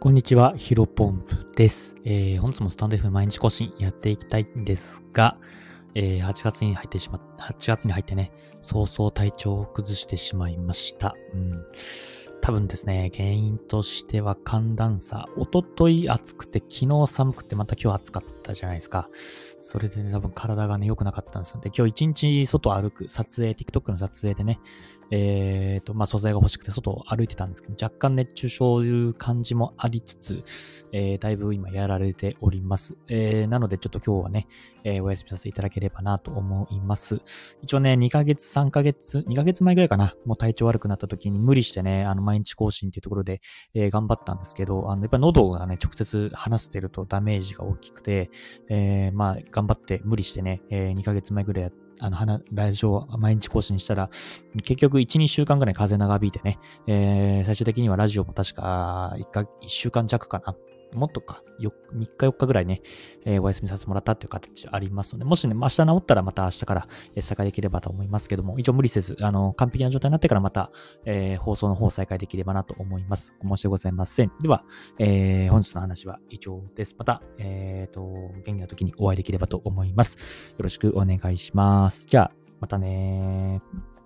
こんにちは、ヒロポンプです。えー、本日もスタンド F 毎日更新やっていきたいんですが、えー、8月に入ってしま、8月に入ってね、早々体調を崩してしまいました。うん。多分ですね、原因としては寒暖差。おととい暑くて、昨日寒くて、また今日暑かったたじゃないですか。それでね、多分体がね、良くなかったんですよ。で、今日一日外歩く、撮影、TikTok の撮影でね、えっ、ー、と、まあ、素材が欲しくて外を歩いてたんですけど、若干熱中症いう感じもありつつ、えー、だいぶ今やられております。えー、なのでちょっと今日はね、えー、お休みさせていただければなと思います。一応ね、2ヶ月、3ヶ月、2ヶ月前ぐらいかな、もう体調悪くなった時に無理してね、あの、毎日更新っていうところで、えー、頑張ったんですけど、あの、やっぱ喉がね、直接話してるとダメージが大きくて、えー、まあ、頑張って無理してね、えー、2ヶ月前ぐらいやって、あの、ラジオ毎日更新したら、結局1、2週間ぐらい風長引いてね、えー、最終的にはラジオも確か1か、1週間弱かな、もっとか、3日4日ぐらいね、えー、お休みさせてもらったっていう形ありますので、もしね、明日治ったらまた明日から、えー、再開できればと思いますけども、一応無理せず、あの、完璧な状態になってからまた、えー、放送の方再開できればなと思います。申し訳ございません。では、えー、本日の話は以上です。また、えっ、ー、と、元気な時にお会いできればと思います。よろしくお願いします。じゃあ、またねー。